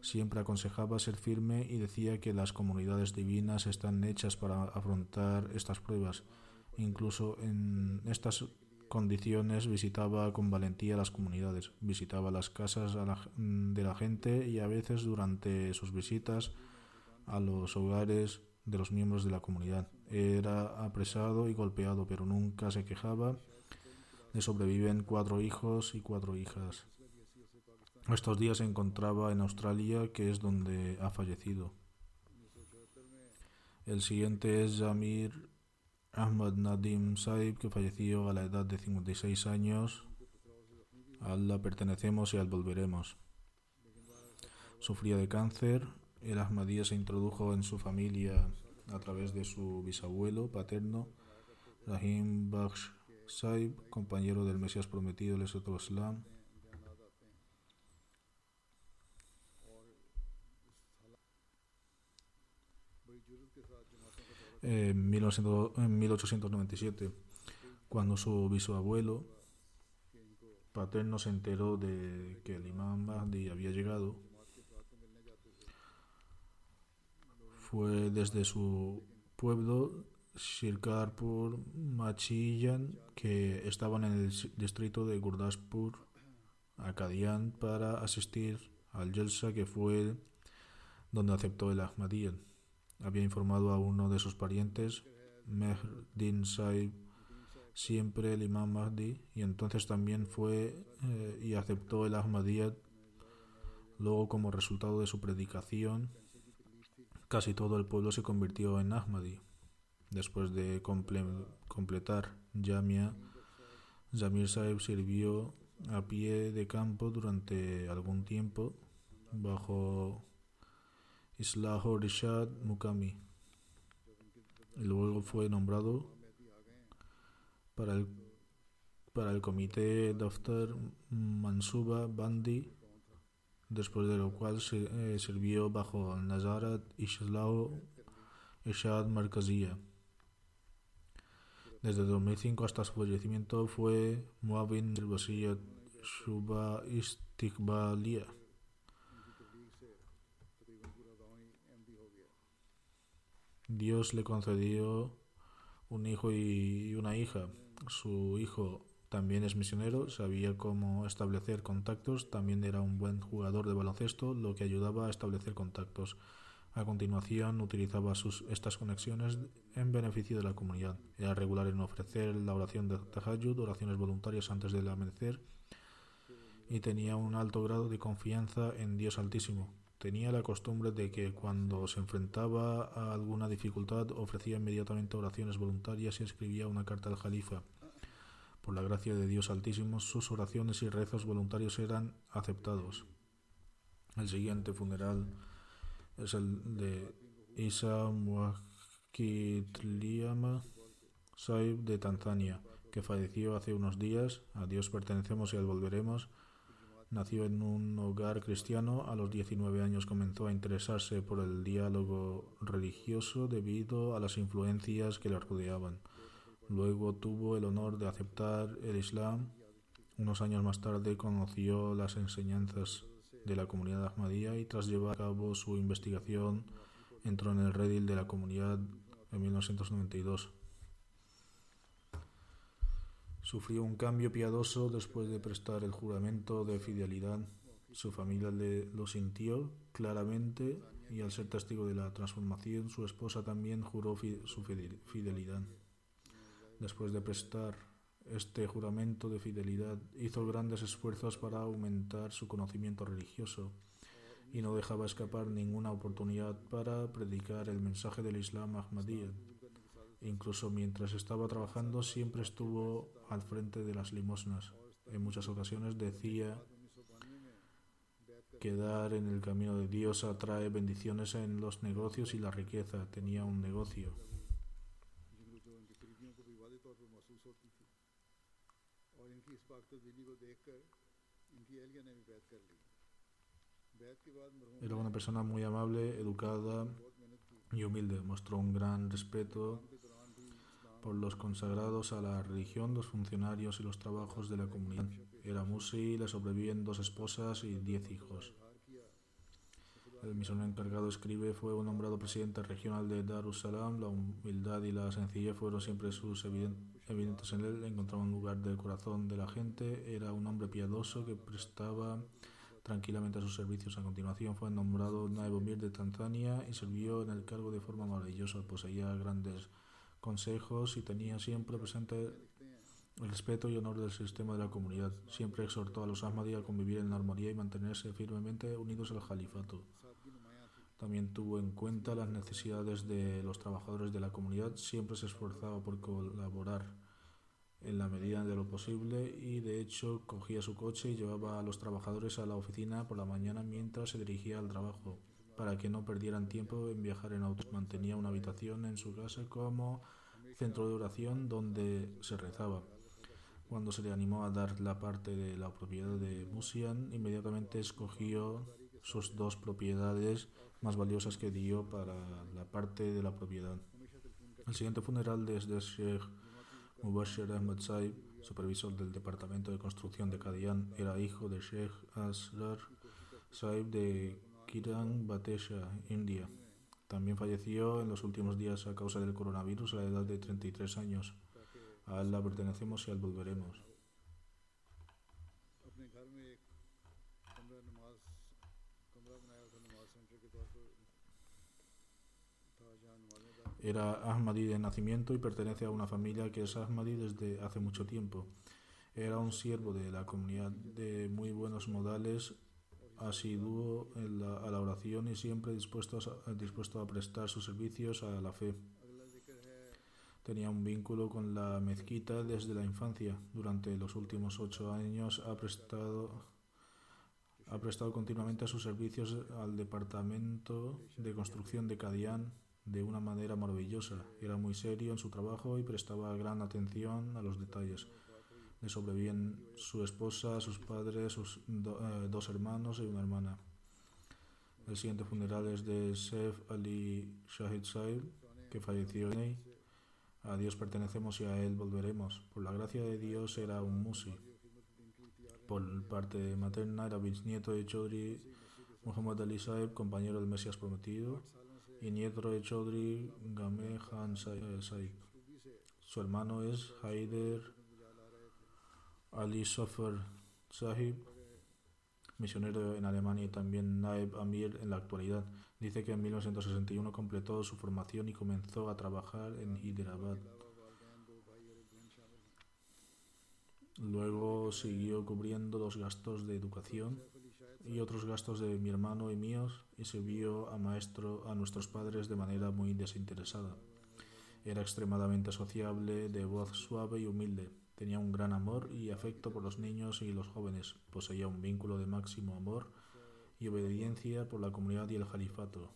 Siempre aconsejaba ser firme y decía que las comunidades divinas están hechas para afrontar estas pruebas. Incluso en estas condiciones visitaba con valentía las comunidades, visitaba las casas de la gente y a veces durante sus visitas a los hogares de los miembros de la comunidad. Era apresado y golpeado, pero nunca se quejaba. Le sobreviven cuatro hijos y cuatro hijas. Estos días se encontraba en Australia, que es donde ha fallecido. El siguiente es Jamir Ahmad Nadim Saib, que falleció a la edad de 56 años. A Allah pertenecemos y al volveremos. Sufría de cáncer. El Ahmadiyya se introdujo en su familia a través de su bisabuelo paterno, Rahim Bakhsh Saib, compañero del Mesías prometido, el Islam, en 1897, cuando su bisabuelo paterno se enteró de que el imán Mahdi había llegado, fue desde su pueblo Shirkarpur Machillan, que estaban en el distrito de Gurdaspur, a Qadian, para asistir al Jalsa que fue donde aceptó el Ahmadiyya. Había informado a uno de sus parientes, Mehdin Saib, siempre el imán Mahdi, y entonces también fue eh, y aceptó el Ahmadiyya. Luego, como resultado de su predicación, casi todo el pueblo se convirtió en Ahmadi. Después de comple- completar Jamia, Jamir Saib sirvió a pie de campo durante algún tiempo bajo Islaho Rishad Mukami. Y luego fue nombrado para el, para el comité Daftar Mansuba Bandi, después de lo cual eh, sirvió bajo Nazarat Islaho Rishad Markaziyya. Desde 2005 hasta su fallecimiento fue Muavin del Wasiyat Shuba Istiqbaliyya. Dios le concedió un hijo y una hija. Su hijo también es misionero, sabía cómo establecer contactos, también era un buen jugador de baloncesto, lo que ayudaba a establecer contactos. A continuación, utilizaba estas conexiones en beneficio de la comunidad. Era regular en ofrecer la oración de Tahajjud, oraciones voluntarias antes del amanecer, y tenía un alto grado de confianza en Dios Altísimo. Tenía la costumbre de que cuando se enfrentaba a alguna dificultad ofrecía inmediatamente oraciones voluntarias y escribía una carta al Jalifa. Por la gracia de Dios Altísimo, sus oraciones y rezos voluntarios eran aceptados. El siguiente funeral es el de Isa Muakitliama Saib de Tanzania, que falleció hace unos días. A Dios pertenecemos y al volveremos. Nació en un hogar cristiano. A los 19 años comenzó a interesarse por el diálogo religioso debido a las influencias que le rodeaban. Luego tuvo el honor de aceptar el Islam. Unos años más tarde conoció las enseñanzas de la comunidad Ahmadía y tras llevar a cabo su investigación entró en el redil de la comunidad en 1992. Sufrió un cambio piadoso después de prestar el juramento de fidelidad. Su familia lo sintió claramente y al ser testigo de la transformación, su esposa también juró su fidelidad. Después de prestar este juramento de fidelidad, hizo grandes esfuerzos para aumentar su conocimiento religioso y no dejaba escapar ninguna oportunidad para predicar el mensaje del Islam Ahmadiyya. Incluso mientras estaba trabajando siempre estuvo al frente de las limosnas. En muchas ocasiones decía que dar en el camino de Dios atrae bendiciones en los negocios y la riqueza. Tenía un negocio. Era una persona muy amable, educada y humilde. Mostró un gran respeto por los consagrados a la religión, los funcionarios y los trabajos de la comunidad. Era musi, le sobreviven dos esposas y diez hijos. El misionero encargado escribe, fue nombrado presidente regional de Darussalam. La humildad y la sencillez fueron siempre sus evidentes en él. Encontraba un lugar del corazón de la gente. Era un hombre piadoso que prestaba tranquilamente a sus servicios. A continuación fue nombrado Naibomir de Tanzania y sirvió en el cargo de forma maravillosa. Poseía grandes consejos y tenía siempre presente el respeto y honor del sistema de la comunidad. Siempre exhortó a los Ahmadi a convivir en armonía y mantenerse firmemente unidos al califato. También tuvo en cuenta las necesidades de los trabajadores de la comunidad. Siempre se esforzaba por colaborar en la medida de lo posible y de hecho cogía su coche y llevaba a los trabajadores a la oficina por la mañana mientras se dirigía al trabajo para que no perdieran tiempo en viajar en auto. Mantenía una habitación en su casa como centro de oración donde se rezaba. Cuando se le animó a dar la parte de la propiedad de Musian, inmediatamente escogió sus dos propiedades más valiosas que dio para la parte de la propiedad. El siguiente funeral desde Sheikh Mubashir Ahmad Saib, supervisor del Departamento de Construcción de Kadian, era hijo de Sheikh Asrar Saib de Kiran Batesha, India. También falleció en los últimos días a causa del coronavirus a la edad de 33 años. A él la pertenecemos y al volveremos. Era Ahmadi de nacimiento y pertenece a una familia que es Ahmadi desde hace mucho tiempo. Era un siervo de la comunidad de muy buenos modales asiduo a la oración y siempre dispuesto a, dispuesto a prestar sus servicios a la fe. Tenía un vínculo con la mezquita desde la infancia. Durante los últimos ocho años ha prestado, ha prestado continuamente sus servicios al departamento de construcción de Cadián de una manera maravillosa. Era muy serio en su trabajo y prestaba gran atención a los detalles. Le sobreviven su esposa, sus padres, sus do- eh, dos hermanos y una hermana. El siguiente funeral es de Sef Ali Shahid Saib, que falleció en A Dios pertenecemos y a Él volveremos. Por la gracia de Dios era un musi. Por parte materna era bisnieto de Chaudhry Muhammad Ali Saib, compañero del Mesías prometido, de Chaudhry Game Khan Sa- eh, Saib. Su hermano es Haider Ali Sofer Sahib, misionero en Alemania y también Naib Amir en la actualidad. Dice que en 1961 completó su formación y comenzó a trabajar en Hyderabad. Luego siguió cubriendo los gastos de educación y otros gastos de mi hermano y míos y sirvió a maestro a nuestros padres de manera muy desinteresada. Era extremadamente sociable, de voz suave y humilde. Tenía un gran amor y afecto por los niños y los jóvenes. Poseía un vínculo de máximo amor y obediencia por la comunidad y el califato.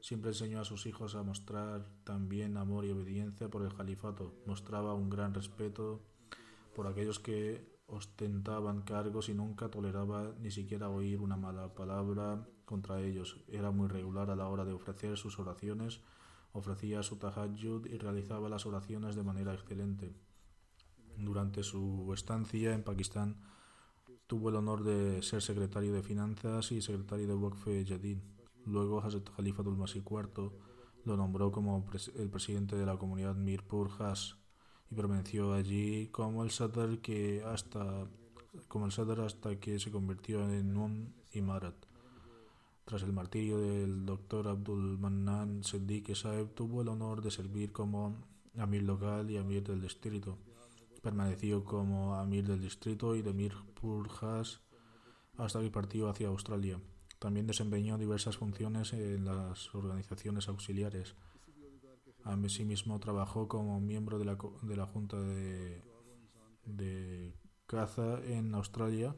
Siempre enseñó a sus hijos a mostrar también amor y obediencia por el califato. Mostraba un gran respeto por aquellos que ostentaban cargos y nunca toleraba ni siquiera oír una mala palabra contra ellos. Era muy regular a la hora de ofrecer sus oraciones, ofrecía su tahajjud y realizaba las oraciones de manera excelente. Durante su estancia en Pakistán tuvo el honor de ser secretario de Finanzas y secretario de Waqf Jadid. Luego Hazrat Khalifatul Masih IV lo nombró como el presidente de la comunidad Mirpur Has permaneció allí como el Sadr que hasta como el Sadr hasta que se convirtió en un Imarat. Tras el martirio del doctor Abdul Mannan Siddiq Saeb tuvo el honor de servir como Amir local y Amir del distrito. Permaneció como Amir del distrito y de Mirpur Has hasta que partió hacia Australia. También desempeñó diversas funciones en las organizaciones auxiliares. Asimismo trabajó como miembro de la, de la Junta de, de Caza en Australia,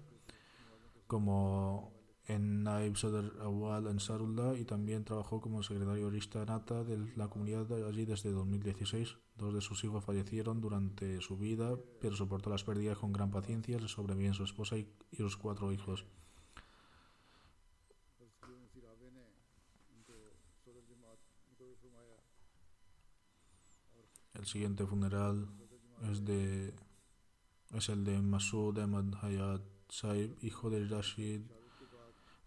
como en Naib Sadr Awal Ansarullah y también trabajó como secretario Rista Nata de la comunidad allí desde 2016. Dos de sus hijos fallecieron durante su vida, pero soportó las pérdidas con gran paciencia. Le sobreviven su esposa y, y los cuatro hijos. El siguiente funeral es de es el de Masood Ahmad Hayat Saib, hijo de Rashid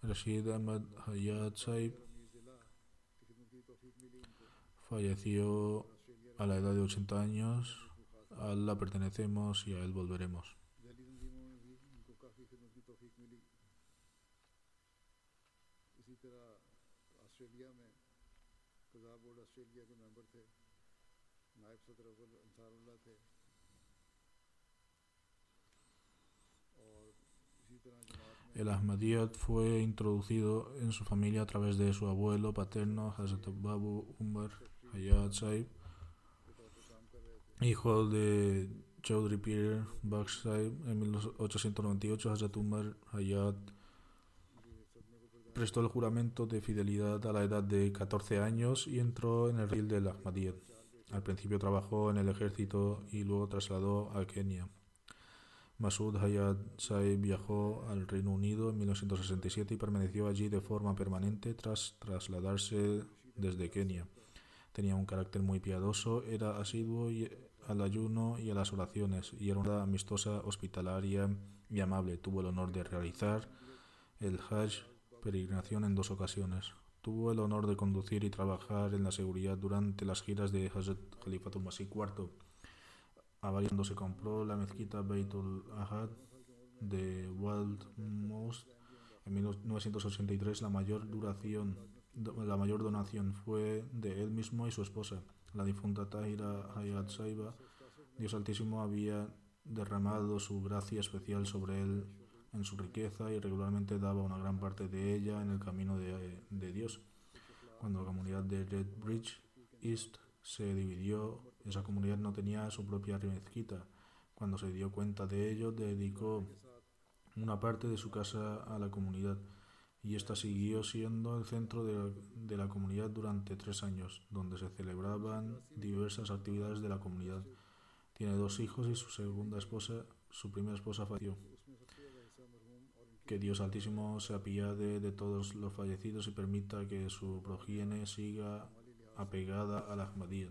Rashid Ahmad Hayat Saib. Falleció a la edad de 80 años. A Allah pertenecemos y a él volveremos. El Ahmadiyyat fue introducido en su familia a través de su abuelo paterno, Hazrat Babu Umar Hayat Saib, hijo de Chaudhry Pir Baksh. En 1898, Hazrat Umar Hayat prestó el juramento de fidelidad a la edad de 14 años y entró en el ril del Ahmadiyyat. Al principio trabajó en el ejército y luego trasladó a Kenia. Masood Hayat Saib viajó al Reino Unido en 1967 y permaneció allí de forma permanente tras trasladarse desde Kenia. Tenía un carácter muy piadoso, era asiduo al ayuno y a las oraciones y era una amistosa, hospitalaria y amable. Tuvo el honor de realizar el Hajj, peregrinación, en dos ocasiones. Tuvo el honor de conducir y trabajar en la seguridad durante las giras de Hazrat Khalifatul Masih IV. A varios cuando se compró la mezquita Beitul Ahad de Wald Mosque en 1983 la mayor duración la mayor donación fue de él mismo y su esposa. La difunta Tahira Hayat Saiba Dios Altísimo había derramado su gracia especial sobre él en su riqueza y regularmente daba una gran parte de ella en el camino de, de Dios. Cuando la comunidad de Red Bridge East se dividió esa comunidad no tenía su propia mezquita cuando se dio cuenta de ello dedicó una parte de su casa a la comunidad y esta siguió siendo el centro de, la comunidad durante tres años, donde se celebraban diversas actividades de la comunidad. Tiene dos hijos y su segunda esposa, su primera esposa falleció. Que Dios Altísimo se apiade de todos los fallecidos y permita que su progenie siga apegada al Ahmadiyya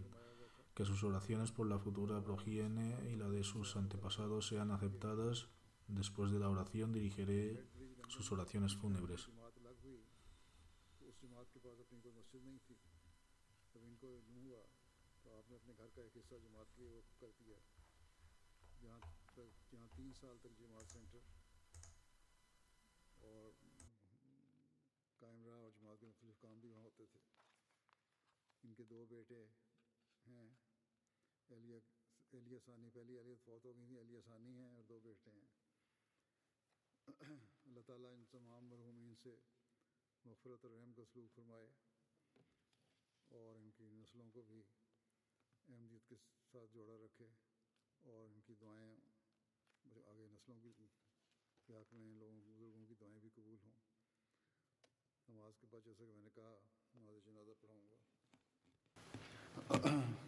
que sus oraciones por la futura progiene y la de sus antepasados sean aceptadas. Después de la oración dirigiré sus oraciones fúnebres. Elia एलिया सानी पहली एलिया फौत हो गई थी एलिया सानी हैं और दो बेटे हैं। अल्लाह ताला इन तमाम मरहूमिन से मफ़रत और रहम का सलूक फरमाए और इनकी नस्लों को भी अहमदियत के साथ जोड़ा रखे और इनकी दुआएँ आगे नस्लों के हक में लोगों, बुज़ुर्गों की दुआएँ भी कबूल हों। नमाज़ के बाद जैसा कि मैंने कहा नमाज़ जनाजा पढ़ाऊँगा।